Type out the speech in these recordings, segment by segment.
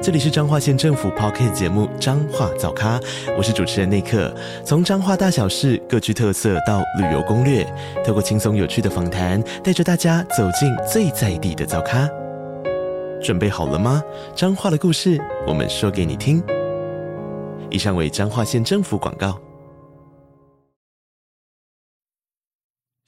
这里是彰化县政府 Podcast 节目《彰化早咖》，我是主持人内克。从彰化大小事各具特色到旅游攻略，透过轻松有趣的访谈，带着大家走进最在地的早咖。准备好了吗？彰化的故事，我们说给你听。以上为彰化县政府广告。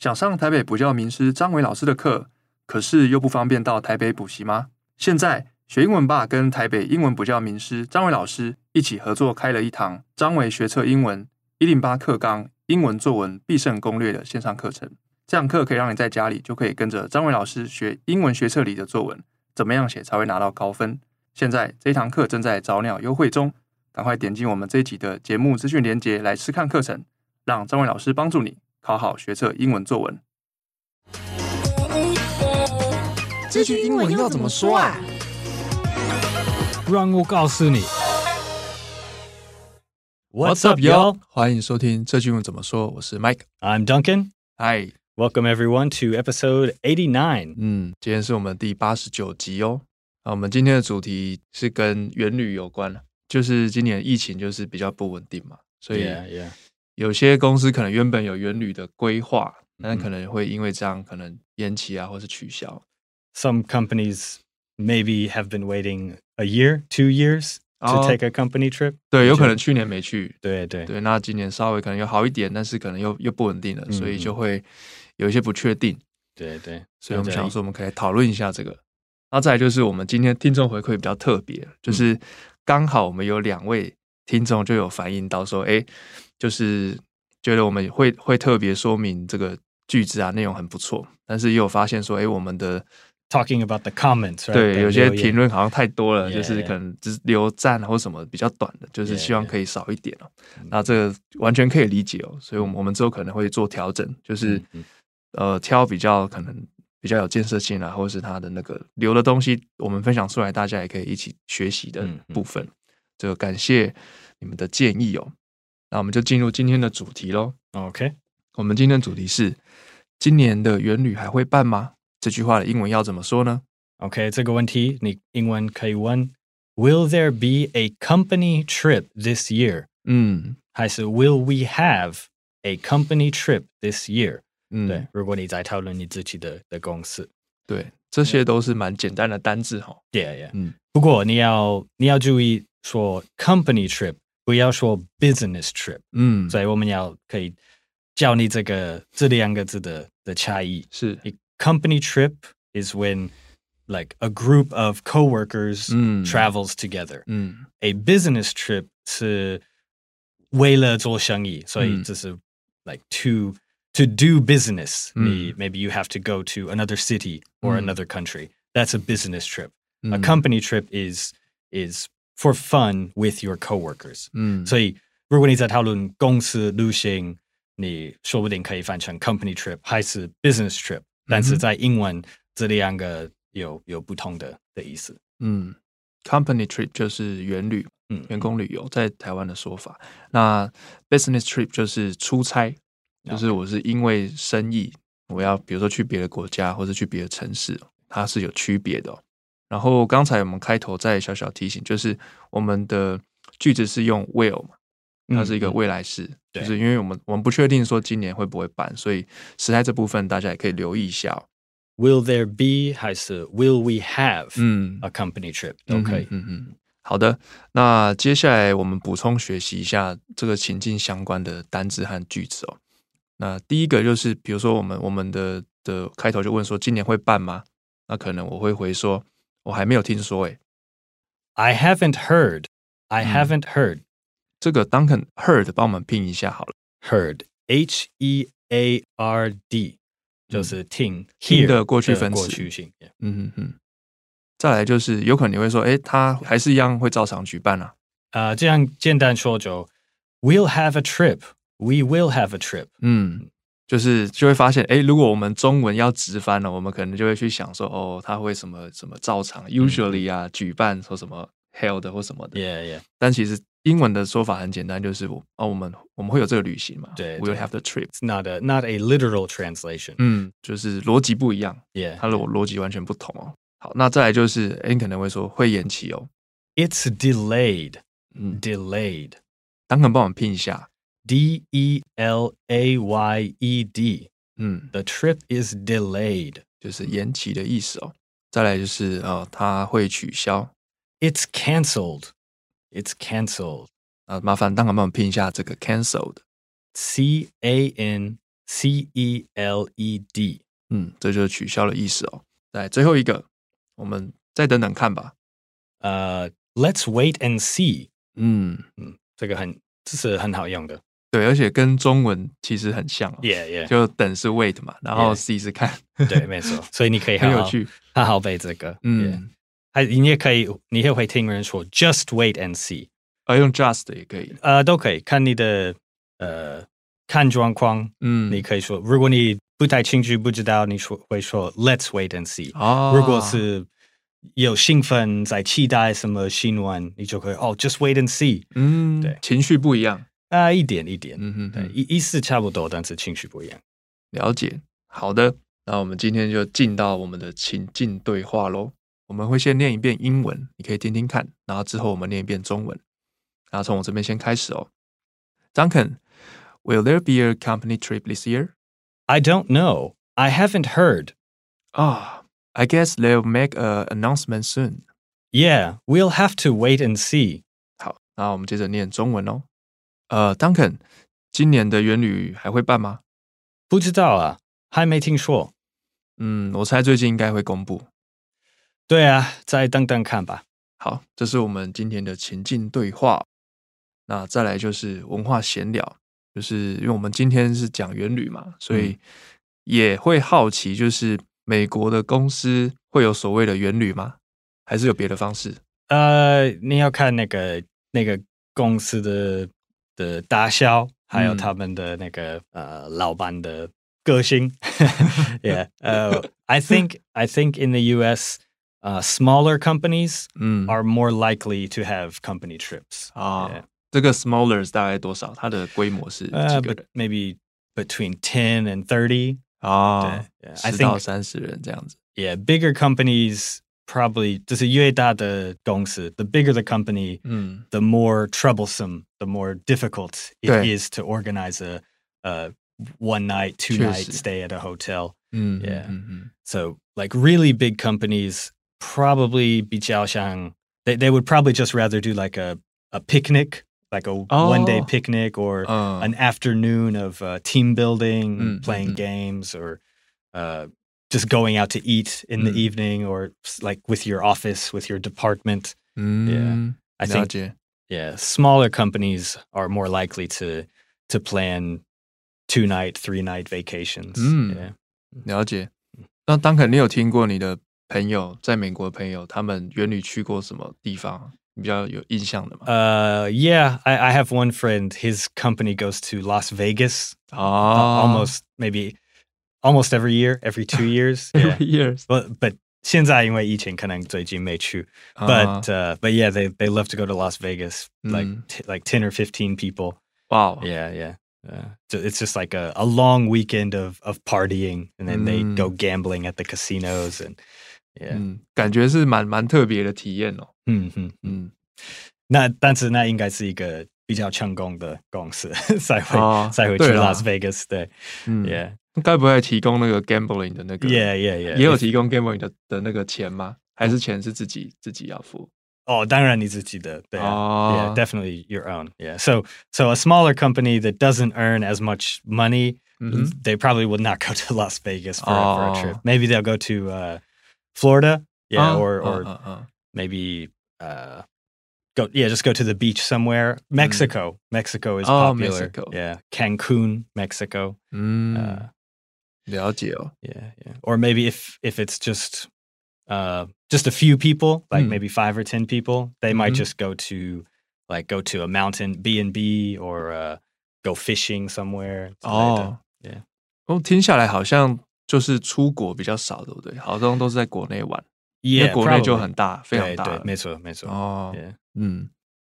想上台北补教名师张伟老师的课，可是又不方便到台北补习吗？现在。学英文吧，跟台北英文补教名师张伟老师一起合作开了一堂张伟学测英文一零八课纲英文作文必胜攻略的线上课程。这堂课可以让你在家里就可以跟着张伟老师学英文学测里的作文，怎么样写才会拿到高分？现在这一堂课正在早鸟优惠中，赶快点击我们这一集的节目资讯连接来试看课程，让张伟老师帮助你考好学测英文作文。这句英文要怎么说啊？让我告诉你。What's up, y'all？欢迎收听这句英文怎么说。我是 Mike。I'm Duncan. Hi. Welcome everyone to episode eighty nine. 嗯，今天是我们第八十九集哦。啊，我们今天的主题是跟远旅有关了，就是今年疫情就是比较不稳定嘛，所以有些公司可能原本有远旅的规划，但可能会因为这样可能延期啊，或是取消。Some companies maybe have been waiting. A year, two years to take a company trip？对，有可能去年没去。对对对，那今年稍微可能又好一点，但是可能又又不稳定了，所以就会有一些不确定。对对，所以我们想说，我们可以讨论一下这个。那再来就是我们今天听众回馈比较特别，就是刚好我们有两位听众就有反映到说，哎，就是觉得我们会会特别说明这个句子啊，内容很不错，但是也有发现说，哎，我们的。Talking about the comments，、right? 对，有些评论好像太多了，yeah, 就是可能只是留赞或什么比较短的，就是希望可以少一点哦。Yeah, yeah. 那这个完全可以理解哦，所以，我们我们之后可能会做调整，就是、呃，挑比较可能比较有建设性啊，或者是他的那个留的东西，我们分享出来，大家也可以一起学习的部分。嗯嗯、这个感谢你们的建议哦。那我们就进入今天的主题喽。OK，我们今天的主题是今年的元旅还会办吗？这句话的英文要怎么说呢？OK，这个问题你英文可以问：Will there be a company trip this year？嗯，还是 Will we have a company trip this year？嗯，对，如果你在讨论你自己的的公司，对，这些都是蛮简单的单字哈。Yeah, yeah。嗯，不过你要你要注意说 company trip，不要说 business trip。嗯，所以我们要可以教你这个这两个字的的差异是。Company trip is when like a group of coworkers mm. travels together. Mm. A business trip 是为了做生意，所以这是 like to to do business. Mm. Maybe you have to go to another city or another country. That's a business trip. A company trip is is for fun with your coworkers. 所以如果你在讨论公司旅行，你说不定可以翻成 company trip 还是 business trip。 但是在英文这两个有有不同的的意思。嗯，company trip 就是员旅，嗯，员工旅游，在台湾的说法。那 business trip 就是出差，就是我是因为生意，我要比如说去别的国家或者去别的城市，它是有区别的。然后刚才我们开头再小小提醒，就是我们的句子是用 will 嘛，它是一个未来式。就是因为我们我们不确定说今年会不会办，所以时态这部分大家也可以留意一下哦。Will there be 还是 Will we have 嗯 a company trip 都可以。嗯嗯。好的，那接下来我们补充学习一下这个情境相关的单字和句子哦。那第一个就是，比如说我们我们的的开头就问说今年会办吗？那可能我会回说我还没有听说诶。I haven't heard. I haven't heard. 这个 Duncan heard 帮我们拼一下好了，heard H E A R D 就是听听的过去分词，过去性。嗯嗯嗯。再来就是有可能你会说，哎，他还是一样会照常举办啊。啊，这样简单说就 We'll have a trip. We will have a trip. 嗯，就是就会发现，哎，如果我们中文要直翻了，我们可能就会去想说，哦，他会什么什么照常，usually 啊，举办说什么 held 或什么的，yeah yeah。但其实英文的说法很简单，就是我哦，我们我们会有这个旅行嘛，对，we'll have the trip。It's not a not a literal translation，嗯，就是逻辑不一样，yeah，它的逻辑完全不同哦。好，那再来就是，哎，你可能会说会延期哦，It's delayed，嗯，delayed。当肯帮我们拼一下。D E L A Y E D，嗯，The trip is delayed，就是延期的意思哦。再来就是呃，它会取消，It's cancelled，It's cancelled。啊，麻烦当场帮我们拼一下这个 cancelled，C A N C E L E D，嗯，这就是取消的意思哦。来，最后一个，我们再等等看吧。呃，uh，Let's wait and see，嗯。嗯，这个很这是很好用的。对，而且跟中文其实很像，yeah yeah，就等是 wait 嘛，然后 see 是看.对，没错，所以你可以好好很有趣，好好背这个，嗯，还、你也可以，你也会听人说 just wait and see，啊，用 just 也可以，呃，都可以，看你的呃看状况，嗯，你可以说，如果你不太清楚不知道，你说会说 let's wait and see，哦，如果是有兴奋在期待什么新闻，你就可以哦 just wait and see，嗯，对，情绪不一样。啊，一点一点，嗯哼，对，意意思差不多，但是情绪不一样。了解，好的，那我们今天就进到我们的情境对话喽。我们会先念一遍英文，你可以听听看，然后之后我们念一遍中文。然后从我这边先开始哦。Duncan，Will there be a company trip this year? I don't know. I haven't heard. Ah, I guess they'll make a announcement soon. Yeah, we'll have to wait and see. 好，那我们接着念中文哦。呃，Duncan，今年的元旅还会办吗？不知道啊，还没听说。嗯，我猜最近应该会公布。对啊，再等等看吧。好，这是我们今天的情境对话。那再来就是文化闲聊，就是因为我们今天是讲元旅嘛，所以也会好奇，就是美国的公司会有所谓的元旅吗？还是有别的方式？呃，你要看那个那个公司的。的大小，还有他们的那个呃老板的个性。yeah, uh, I think I think in the U.S. Uh, smaller companies 嗯 are more likely to have company trips 啊。Yeah. 这个 smaller 大概多少？它的规模是几个人？Uh, but maybe between ten and thirty 啊，对，十到三十人这样子。Yeah, bigger companies. Probably 就是越大的公司，the bigger the company，嗯，the more troublesome, the more difficult it is to organize a, a one night, two night stay at a hotel。嗯，yeah，嗯嗯。So like really big companies probably 比较像，they they would probably just rather do like a a picnic, like a one day picnic or an afternoon of team building, playing games or uh just going out to eat in the evening or like with your office, with your department. Yeah. I think, yeah, smaller companies are more likely to to plan two night, three night vacations. 嗯 Yeah. 了解。那当肯，你有听过你的 朋友在美国的朋友，他们远旅去过什么地方？你比较有印象的吗？呃、uh,，Yeah, I I have one friend. His company goes to Las Vegas. 啊、uh,，almost maybe. Almost every year, every two years. every yeah. years. But but 现在因为疫情可能最近没去。But uh, but yeah, they they love to go to Las Vegas. Like t- like ten or fifteen people. Wow. Yeah, yeah. Uh, so it's just like a, a long weekend of of partying, and then they go gambling at the casinos and yeah. 嗯，感觉是蛮蛮特别的体验哦。嗯嗯嗯。那但是那应该是一个比较成功的公司才会才会去 Las Vegas 对。嗯，Yeah。该不会提供那个 gambling 的那个？Yeah, yeah, yeah。也有提供 gambling 的的那个钱吗？还是钱是自己自己要付？哦，当然你自己的，对啊。Yeah, definitely your own. Yeah. So, so a smaller company that doesn't earn as much money, they probably would not go to Las Vegas for a trip. Maybe they'll go to uh Florida. Yeah, or or maybe uh go yeah, just go to the beach somewhere. Mexico, Mexico is popular. Yeah, Cancun, Mexico. 嗯。了解哦 Yeah, yeah. Or maybe if if it's just uh just a few people, like maybe five or ten people, they might just go to like go to a mountain B and B or uh go fishing somewhere. 哦， Yeah. 哦，听下来好像 就是出国比较少，对不对？好多都是在国内玩，因为 Yeah, 国内就很.大，非常大没错没错。哦.嗯，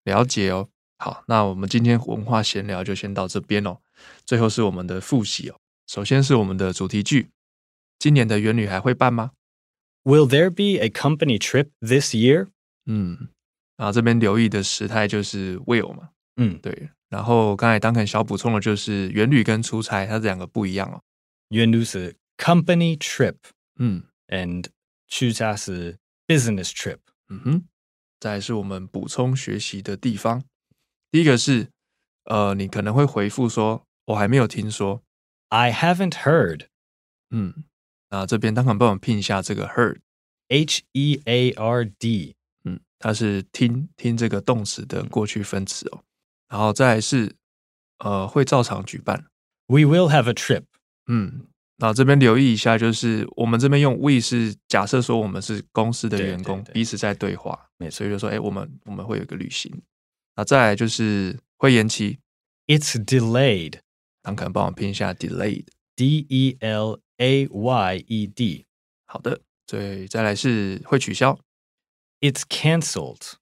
了解哦。好，那我们今天文化闲聊就先到这边哦。最后是我们的复习哦。首先是我们的主题句：今年的元旅还会办吗？Will there be a company trip this year? 嗯，然后这边留意的时态就是 will 嘛。嗯，对。然后刚才 Duncan 小补充的就是元旅跟出差，它这两个不一样哦。员旅是 company trip，嗯 and 出差是 business trip。嗯哼。再来是我们补充学习的地方。第一个是，呃，你可能会回复说，我还没有听说。I haven't heard. 嗯，那这边 Duncan 帮我们拼一下这个 heard。H E A R D。嗯，它是听听这个动词的过去分词哦。然后再来是，呃，会照常举办。We will have a trip. 嗯，那这边留意一下，就是我们这边用 we 是假设说我们是公司的员工，对对对彼此在对话，没错所以就说，哎，我们我们会有一个旅行。那再来就是会延期，It's delayed. 他可能帮我拼一下 delayed。D E L A Y E D. 好的，所以再来是会取消。It's canceled.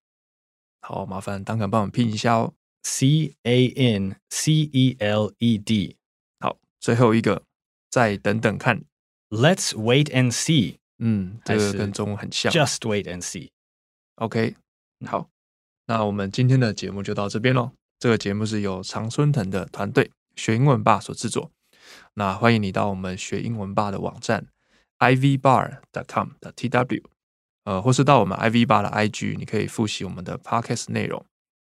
好，麻烦当肯帮我们拼一下哦。C A N C E L E D. 好，最后一个再等等看。Let's wait and see. 嗯，这个跟中文很像。Just wait and see. OK，好，那我们今天的节目就到这边喽。这个节目是由常春藤的团队学英文吧所制作。那欢迎你到我们学英文吧的网站 ivbar.com 的 tw，呃，或是到我们 iv 吧的 IG，你可以复习我们的 podcast 内容。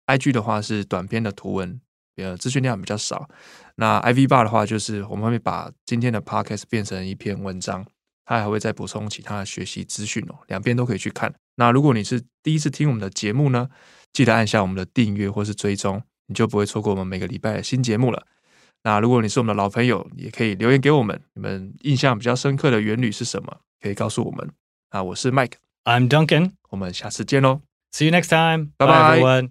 IG 的话是短篇的图文，呃，资讯量比较少。那 iv 吧的话，就是我们会把今天的 podcast 变成一篇文章，它还会再补充其他的学习资讯哦，两边都可以去看。那如果你是第一次听我们的节目呢，记得按下我们的订阅或是追踪，你就不会错过我们每个礼拜的新节目了。那如果你是我们的老朋友，也可以留言给我们，你们印象比较深刻的原理是什么？可以告诉我们。啊我是 Mike，I'm Duncan. 我们下次见喽。See you next time. Bye. everyone.